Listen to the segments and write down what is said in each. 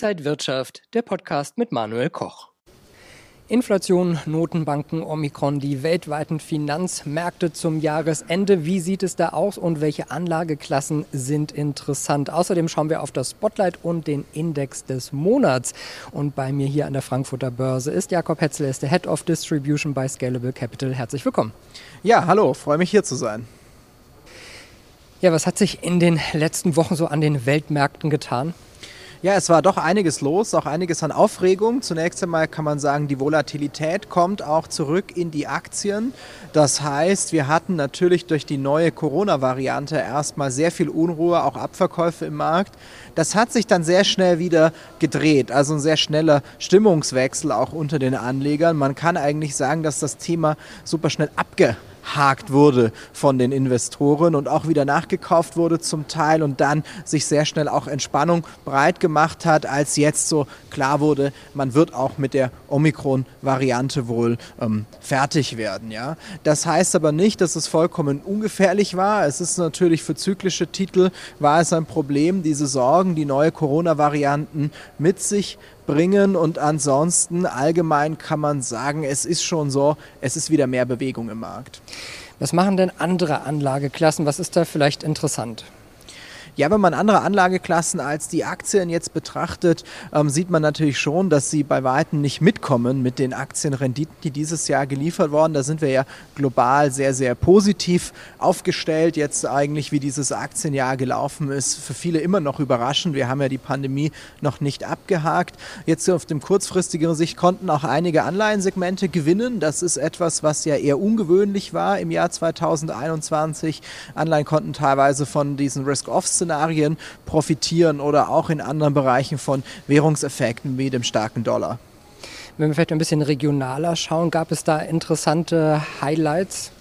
Inside Wirtschaft, der Podcast mit Manuel Koch. Inflation, Notenbanken, Omikron, die weltweiten Finanzmärkte zum Jahresende. Wie sieht es da aus und welche Anlageklassen sind interessant? Außerdem schauen wir auf das Spotlight und den Index des Monats. Und bei mir hier an der Frankfurter Börse ist Jakob Hetzel, ist der Head of Distribution bei Scalable Capital. Herzlich willkommen. Ja, hallo, freue mich hier zu sein. Ja, was hat sich in den letzten Wochen so an den Weltmärkten getan? Ja, es war doch einiges los, auch einiges an Aufregung. Zunächst einmal kann man sagen, die Volatilität kommt auch zurück in die Aktien. Das heißt, wir hatten natürlich durch die neue Corona-Variante erstmal sehr viel Unruhe, auch Abverkäufe im Markt. Das hat sich dann sehr schnell wieder gedreht, also ein sehr schneller Stimmungswechsel auch unter den Anlegern. Man kann eigentlich sagen, dass das Thema super schnell abge abgehakt wurde von den Investoren und auch wieder nachgekauft wurde zum Teil und dann sich sehr schnell auch Entspannung breit gemacht hat, als jetzt so klar wurde, man wird auch mit der Omikron-Variante wohl ähm, fertig werden. Ja? Das heißt aber nicht, dass es vollkommen ungefährlich war. Es ist natürlich für zyklische Titel war es ein Problem, diese Sorgen, die neue Corona-Varianten mit sich bringen. Und ansonsten allgemein kann man sagen, es ist schon so, es ist wieder mehr Bewegung im Markt. Was machen denn andere Anlageklassen? Was ist da vielleicht interessant? Ja, wenn man andere Anlageklassen als die Aktien jetzt betrachtet, ähm, sieht man natürlich schon, dass sie bei Weitem nicht mitkommen mit den Aktienrenditen, die dieses Jahr geliefert wurden. Da sind wir ja global sehr, sehr positiv aufgestellt. Jetzt eigentlich, wie dieses Aktienjahr gelaufen ist, für viele immer noch überraschend. Wir haben ja die Pandemie noch nicht abgehakt. Jetzt auf dem kurzfristigeren Sicht konnten auch einige Anleihensegmente gewinnen. Das ist etwas, was ja eher ungewöhnlich war im Jahr 2021. Anleihen konnten teilweise von diesen Risk-Off-Szenarien Szenarien profitieren oder auch in anderen Bereichen von Währungseffekten wie dem starken Dollar. Wenn wir vielleicht ein bisschen regionaler schauen, gab es da interessante Highlights?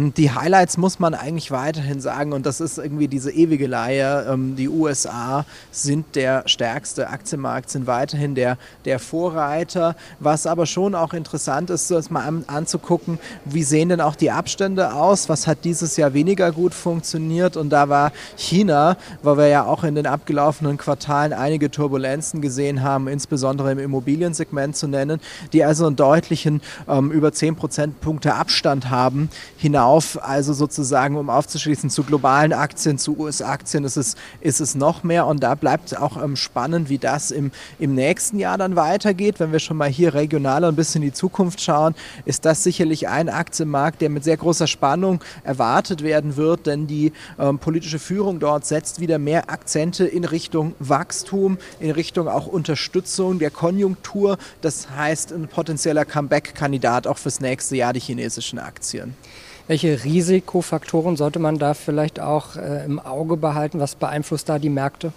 Die Highlights muss man eigentlich weiterhin sagen und das ist irgendwie diese ewige Leihe. Ähm, die USA sind der stärkste Aktienmarkt, sind weiterhin der, der Vorreiter. Was aber schon auch interessant ist, das mal an, anzugucken, wie sehen denn auch die Abstände aus? Was hat dieses Jahr weniger gut funktioniert? Und da war China, weil wir ja auch in den abgelaufenen Quartalen einige Turbulenzen gesehen haben, insbesondere im Immobiliensegment zu nennen, die also einen deutlichen ähm, über 10 Prozentpunkte Abstand haben hinaus hinauf, also sozusagen, um aufzuschließen, zu globalen Aktien, zu US-Aktien ist es, ist es noch mehr und da bleibt auch ähm, spannend, wie das im, im nächsten Jahr dann weitergeht. Wenn wir schon mal hier regional ein bisschen in die Zukunft schauen, ist das sicherlich ein Aktienmarkt, der mit sehr großer Spannung erwartet werden wird, denn die ähm, politische Führung dort setzt wieder mehr Akzente in Richtung Wachstum, in Richtung auch Unterstützung der Konjunktur. Das heißt, ein potenzieller Comeback-Kandidat auch fürs nächste Jahr die chinesischen Aktien. Welche Risikofaktoren sollte man da vielleicht auch äh, im Auge behalten? Was beeinflusst da die Märkte?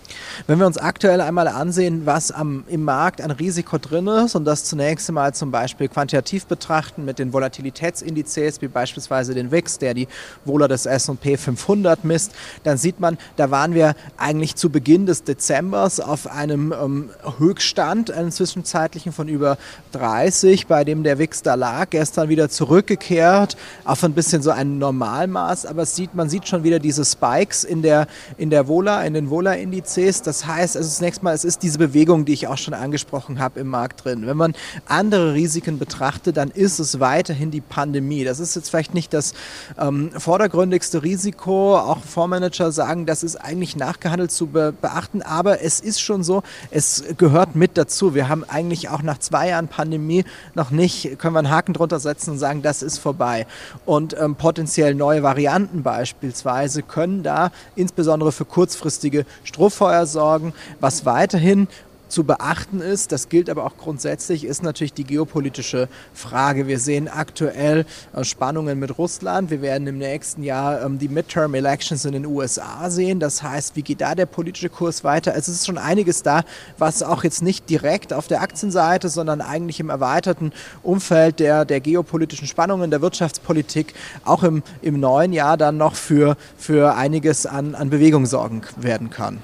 Wenn wir uns aktuell einmal ansehen, was am, im Markt an Risiko drin ist und das zunächst einmal zum Beispiel quantitativ betrachten mit den Volatilitätsindizes, wie beispielsweise den WIX, der die Wohler des S&P 500 misst, dann sieht man, da waren wir eigentlich zu Beginn des Dezembers auf einem ähm, Höchststand, einen zwischenzeitlichen von über 30, bei dem der WIX da lag, gestern wieder zurückgekehrt auf ein bisschen bisschen so ein Normalmaß, aber sieht, man sieht schon wieder diese Spikes in der, in der Vola, in den Vola-Indizes. Das heißt, also zunächst mal, es ist diese Bewegung, die ich auch schon angesprochen habe im Markt drin. Wenn man andere Risiken betrachtet, dann ist es weiterhin die Pandemie. Das ist jetzt vielleicht nicht das ähm, vordergründigste Risiko. Auch Fondsmanager sagen, das ist eigentlich nachgehandelt zu be beachten, aber es ist schon so, es gehört mit dazu. Wir haben eigentlich auch nach zwei Jahren Pandemie noch nicht, können wir einen Haken drunter setzen und sagen, das ist vorbei. Und ähm, ähm, potenziell neue Varianten beispielsweise können da insbesondere für kurzfristige Strohfeuer sorgen, was weiterhin zu beachten ist, das gilt aber auch grundsätzlich, ist natürlich die geopolitische Frage. Wir sehen aktuell äh, Spannungen mit Russland. Wir werden im nächsten Jahr ähm, die Midterm Elections in den USA sehen. Das heißt, wie geht da der politische Kurs weiter? Es ist schon einiges da, was auch jetzt nicht direkt auf der Aktienseite, sondern eigentlich im erweiterten Umfeld der, der geopolitischen Spannungen, der Wirtschaftspolitik auch im, im neuen Jahr dann noch für, für einiges an, an Bewegung sorgen werden kann.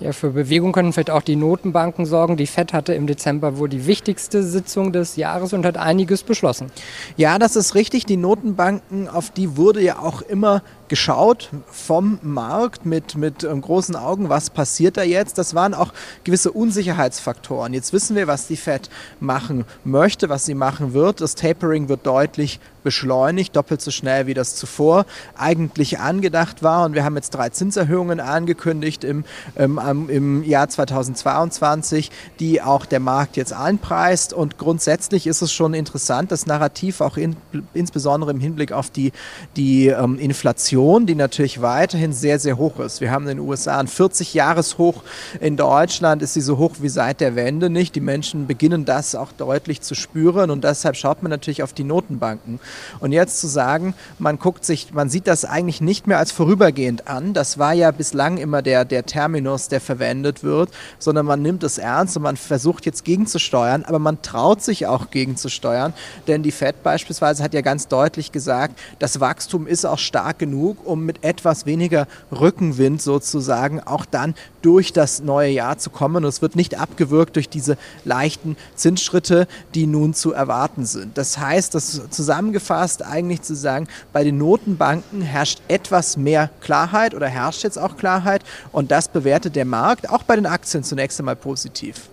Ja, für Bewegung können vielleicht auch die Notenbanken sorgen. Die FED hatte im Dezember wohl die wichtigste Sitzung des Jahres und hat einiges beschlossen. Ja, das ist richtig. Die Notenbanken, auf die wurde ja auch immer geschaut vom Markt mit, mit ähm, großen Augen, was passiert da jetzt. Das waren auch gewisse Unsicherheitsfaktoren. Jetzt wissen wir, was die Fed machen möchte, was sie machen wird. Das Tapering wird deutlich beschleunigt, doppelt so schnell wie das zuvor eigentlich angedacht war. Und wir haben jetzt drei Zinserhöhungen angekündigt im, ähm, im Jahr 2022, die auch der Markt jetzt einpreist. Und grundsätzlich ist es schon interessant, das Narrativ auch in, insbesondere im Hinblick auf die, die ähm, Inflation, die natürlich weiterhin sehr, sehr hoch ist. Wir haben in den USA ein 40-Jahres-Hoch. In Deutschland ist sie so hoch wie seit der Wende nicht. Die Menschen beginnen das auch deutlich zu spüren und deshalb schaut man natürlich auf die Notenbanken. Und jetzt zu sagen, man guckt sich, man sieht das eigentlich nicht mehr als vorübergehend an, das war ja bislang immer der, der Terminus, der verwendet wird, sondern man nimmt es ernst und man versucht jetzt gegenzusteuern, aber man traut sich auch gegenzusteuern, denn die Fed beispielsweise hat ja ganz deutlich gesagt, das Wachstum ist auch stark genug, um mit etwas weniger Rückenwind sozusagen auch dann durch das neue Jahr zu kommen. Und es wird nicht abgewürgt durch diese leichten Zinsschritte, die nun zu erwarten sind. Das heißt, das zusammengefasst eigentlich zu sagen, bei den Notenbanken herrscht etwas mehr Klarheit oder herrscht jetzt auch Klarheit und das bewertet der Markt auch bei den Aktien zunächst einmal positiv.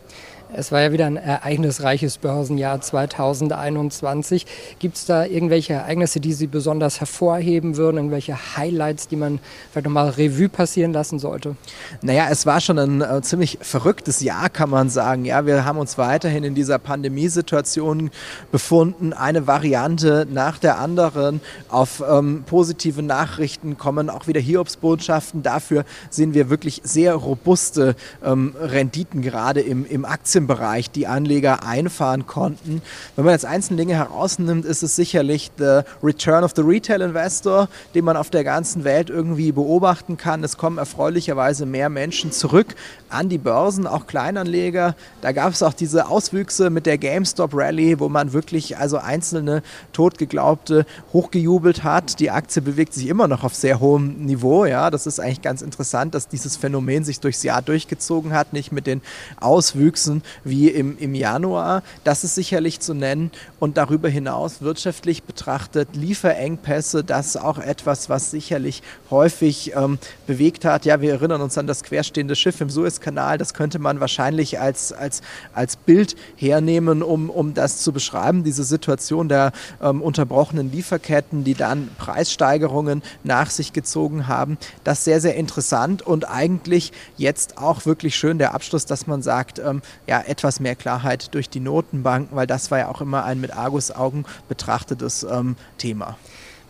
Es war ja wieder ein ereignisreiches Börsenjahr 2021. Gibt es da irgendwelche Ereignisse, die Sie besonders hervorheben würden, irgendwelche Highlights, die man vielleicht nochmal Revue passieren lassen sollte? Naja, es war schon ein äh, ziemlich verrücktes Jahr, kann man sagen. Ja, wir haben uns weiterhin in dieser Pandemiesituation befunden. Eine Variante nach der anderen. Auf ähm, positive Nachrichten kommen auch wieder Hiobsbotschaften. Dafür sehen wir wirklich sehr robuste ähm, Renditen gerade im, im Aktien Aktienbereich die Anleger einfahren konnten. Wenn man jetzt einzelne Dinge herausnimmt, ist es sicherlich der Return of the Retail Investor, den man auf der ganzen Welt irgendwie beobachten kann. Es kommen erfreulicherweise mehr Menschen zurück an die Börsen, auch Kleinanleger. Da gab es auch diese Auswüchse mit der GameStop Rally, wo man wirklich also einzelne totgeglaubte hochgejubelt hat. Die Aktie bewegt sich immer noch auf sehr hohem Niveau. Ja, das ist eigentlich ganz interessant, dass dieses Phänomen sich durchs Jahr durchgezogen hat, nicht mit den Auswüchsen wie im, im Januar. Das ist sicherlich zu nennen. Und darüber hinaus wirtschaftlich betrachtet Lieferengpässe, das ist auch etwas, was sicherlich häufig ähm, bewegt hat. Ja, wir erinnern uns an das querstehende Schiff im Suezkanal. Das könnte man wahrscheinlich als, als, als Bild hernehmen, um, um das zu beschreiben. Diese Situation der ähm, unterbrochenen Lieferketten, die dann Preissteigerungen nach sich gezogen haben. Das ist sehr, sehr interessant und eigentlich jetzt auch wirklich schön der Abschluss, dass man sagt, ähm, ja, etwas mehr Klarheit durch die Notenbanken, weil das war ja auch immer ein mit Argusaugen betrachtetes ähm, Thema.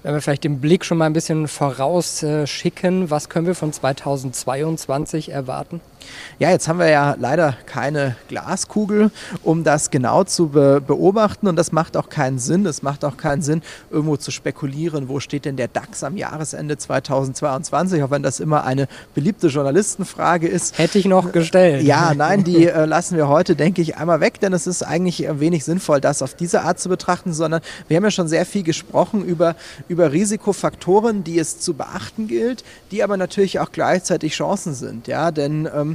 Wenn wir vielleicht den Blick schon mal ein bisschen vorausschicken, was können wir von 2022 erwarten? Ja, jetzt haben wir ja leider keine Glaskugel, um das genau zu be beobachten und das macht auch keinen Sinn. Es macht auch keinen Sinn, irgendwo zu spekulieren, wo steht denn der DAX am Jahresende 2022, auch wenn das immer eine beliebte Journalistenfrage ist. Hätte ich noch gestellt. Ja, nein, die äh, lassen wir heute, denke ich, einmal weg, denn es ist eigentlich wenig sinnvoll, das auf diese Art zu betrachten, sondern wir haben ja schon sehr viel gesprochen über, über Risikofaktoren, die es zu beachten gilt, die aber natürlich auch gleichzeitig Chancen sind. Ja, denn ähm,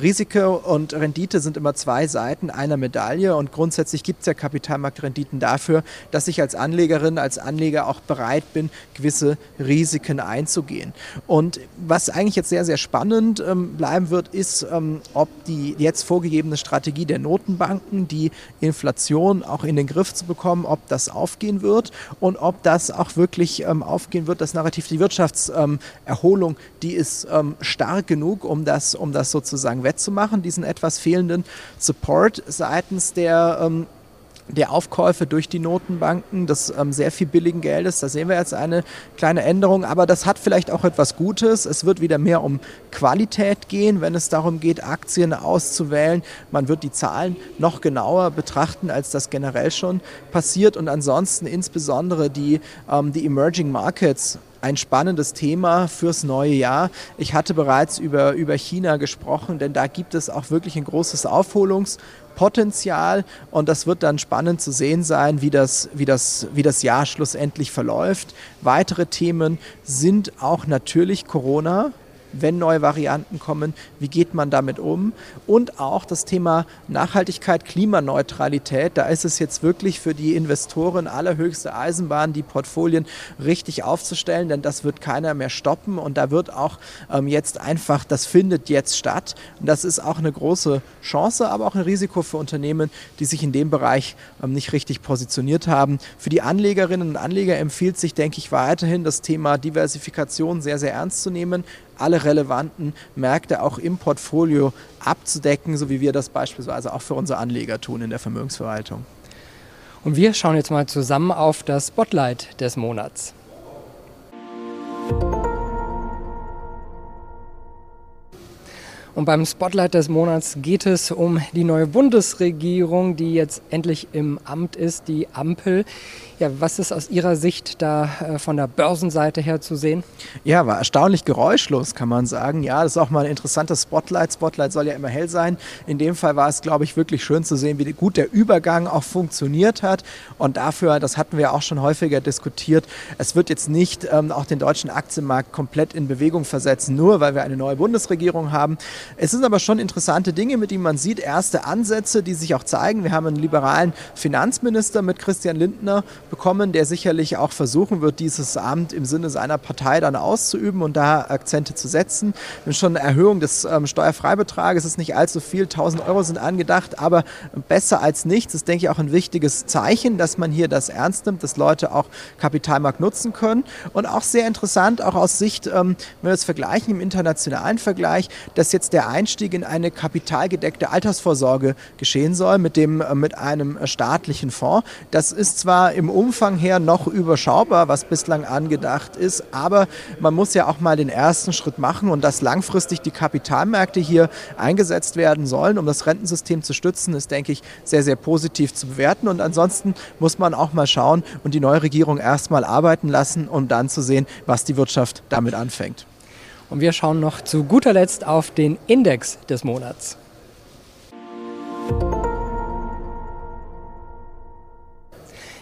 Risiko und Rendite sind immer zwei Seiten einer Medaille und grundsätzlich gibt es ja Kapitalmarktrenditen dafür, dass ich als Anlegerin, als Anleger auch bereit bin, gewisse Risiken einzugehen. Und was eigentlich jetzt sehr, sehr spannend ähm, bleiben wird, ist, ähm, ob die jetzt vorgegebene Strategie der Notenbanken, die Inflation auch in den Griff zu bekommen, ob das aufgehen wird und ob das auch wirklich ähm, aufgehen wird, das Narrativ, die Wirtschaftserholung, die ist ähm, stark genug, um das, um das sozusagen sozusagen wettzumachen, diesen etwas fehlenden Support seitens der ähm, der Aufkäufe durch die Notenbanken des ähm, sehr viel billigen Geldes. Da sehen wir jetzt eine kleine Änderung, aber das hat vielleicht auch etwas Gutes. Es wird wieder mehr um Qualität gehen, wenn es darum geht, Aktien auszuwählen. Man wird die Zahlen noch genauer betrachten, als das generell schon passiert. Und ansonsten insbesondere die, ähm, die Emerging Markets ein spannendes Thema fürs neue Jahr. Ich hatte bereits über, über China gesprochen, denn da gibt es auch wirklich ein großes Aufholungspotenzial und das wird dann spannend zu sehen sein, wie das, wie das, wie das Jahr schlussendlich verläuft. Weitere Themen sind auch natürlich Corona. Wenn neue Varianten kommen, wie geht man damit um? Und auch das Thema Nachhaltigkeit, Klimaneutralität, da ist es jetzt wirklich für die Investoren allerhöchste Eisenbahn, die Portfolien richtig aufzustellen, denn das wird keiner mehr stoppen und da wird auch ähm, jetzt einfach, das findet jetzt statt. Und das ist auch eine große Chance, aber auch ein Risiko für Unternehmen, die sich in dem Bereich ähm, nicht richtig positioniert haben. Für die Anlegerinnen und Anleger empfiehlt sich, denke ich, weiterhin das Thema Diversifikation sehr, sehr ernst zu nehmen alle relevanten Märkte auch im Portfolio abzudecken, so wie wir das beispielsweise auch für unsere Anleger tun in der Vermögensverwaltung. Und wir schauen jetzt mal zusammen auf das Spotlight des Monats. Und beim Spotlight des Monats geht es um die neue Bundesregierung, die jetzt endlich im Amt ist, die Ampel. Ja, was ist aus Ihrer Sicht da äh, von der Börsenseite her zu sehen? Ja, war erstaunlich geräuschlos, kann man sagen. Ja, das ist auch mal ein interessantes Spotlight. Spotlight soll ja immer hell sein. In dem Fall war es, glaube ich, wirklich schön zu sehen, wie gut der Übergang auch funktioniert hat. Und dafür, das hatten wir auch schon häufiger diskutiert, es wird jetzt nicht ähm, auch den deutschen Aktienmarkt komplett in Bewegung versetzen, nur weil wir eine neue Bundesregierung haben. Es sind aber schon interessante Dinge, mit denen man sieht, erste Ansätze, die sich auch zeigen. Wir haben einen liberalen Finanzminister mit Christian Lindner bekommen, der sicherlich auch versuchen wird, dieses Amt im Sinne seiner Partei dann auszuüben und da Akzente zu setzen. Schon eine Erhöhung des ähm, Steuerfreibetrages, es ist nicht allzu viel, 1000 Euro sind angedacht, aber besser als nichts. Das ist, denke ich, auch ein wichtiges Zeichen, dass man hier das ernst nimmt, dass Leute auch Kapitalmarkt nutzen können. Und auch sehr interessant, auch aus Sicht, ähm, wenn wir es vergleichen, im internationalen Vergleich, dass jetzt der Einstieg in eine kapitalgedeckte Altersvorsorge geschehen soll mit, dem, äh, mit einem staatlichen Fonds. Das ist zwar im Umfang her noch überschaubar, was bislang angedacht ist. Aber man muss ja auch mal den ersten Schritt machen und dass langfristig die Kapitalmärkte hier eingesetzt werden sollen, um das Rentensystem zu stützen, ist, denke ich, sehr, sehr positiv zu bewerten. Und ansonsten muss man auch mal schauen und die neue Regierung erstmal arbeiten lassen, um dann zu sehen, was die Wirtschaft damit anfängt. Und wir schauen noch zu guter Letzt auf den Index des Monats.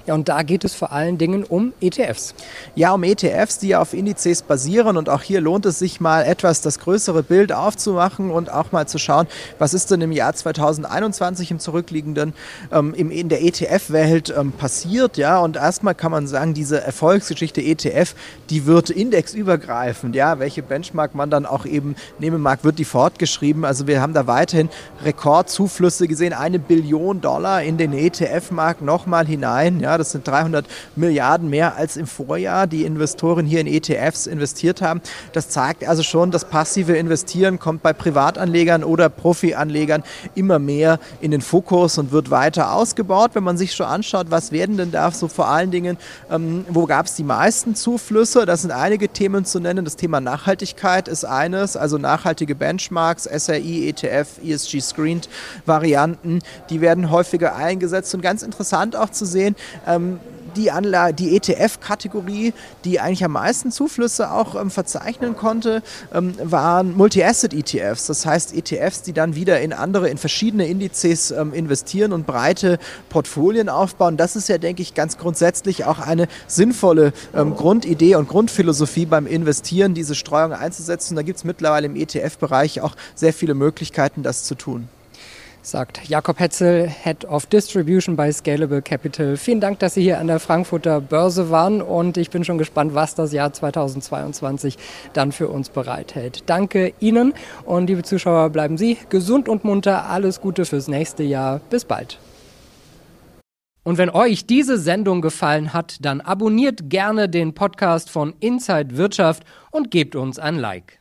Ja, und da geht es vor allen Dingen um ETFs. Ja, um ETFs, die auf Indizes basieren. Und auch hier lohnt es sich mal etwas das größere Bild aufzumachen und auch mal zu schauen, was ist denn im Jahr 2021 im zurückliegenden ähm, im, in der ETF-Welt ähm, passiert. Ja, und erstmal kann man sagen, diese Erfolgsgeschichte ETF, die wird indexübergreifend. Ja, welche Benchmark man dann auch eben nehmen mag, wird die fortgeschrieben. Also wir haben da weiterhin Rekordzuflüsse gesehen, eine Billion Dollar in den ETF-Markt nochmal hinein. Ja, das sind 300 Milliarden mehr als im Vorjahr, die Investoren hier in ETFs investiert haben. Das zeigt also schon, das passive Investieren kommt bei Privatanlegern oder Profianlegern immer mehr in den Fokus und wird weiter ausgebaut. Wenn man sich schon anschaut, was werden denn da so vor allen Dingen, ähm, wo gab es die meisten Zuflüsse? Das sind einige Themen zu nennen. Das Thema Nachhaltigkeit ist eines, also nachhaltige Benchmarks, SRI, ETF, ESG Screened Varianten, die werden häufiger eingesetzt und ganz interessant auch zu sehen, ähm, die, die ETF-Kategorie, die eigentlich am meisten Zuflüsse auch ähm, verzeichnen konnte, ähm, waren Multi-Asset-ETFs. Das heißt ETFs, die dann wieder in andere, in verschiedene Indizes ähm, investieren und breite Portfolien aufbauen. Das ist ja, denke ich, ganz grundsätzlich auch eine sinnvolle ähm, Grundidee und Grundphilosophie beim Investieren, diese Streuung einzusetzen. Da gibt es mittlerweile im ETF-Bereich auch sehr viele Möglichkeiten, das zu tun sagt Jakob Hetzel, Head of Distribution bei Scalable Capital. Vielen Dank, dass Sie hier an der Frankfurter Börse waren und ich bin schon gespannt, was das Jahr 2022 dann für uns bereithält. Danke Ihnen und liebe Zuschauer, bleiben Sie gesund und munter. Alles Gute fürs nächste Jahr. Bis bald. Und wenn euch diese Sendung gefallen hat, dann abonniert gerne den Podcast von Inside Wirtschaft und gebt uns ein Like.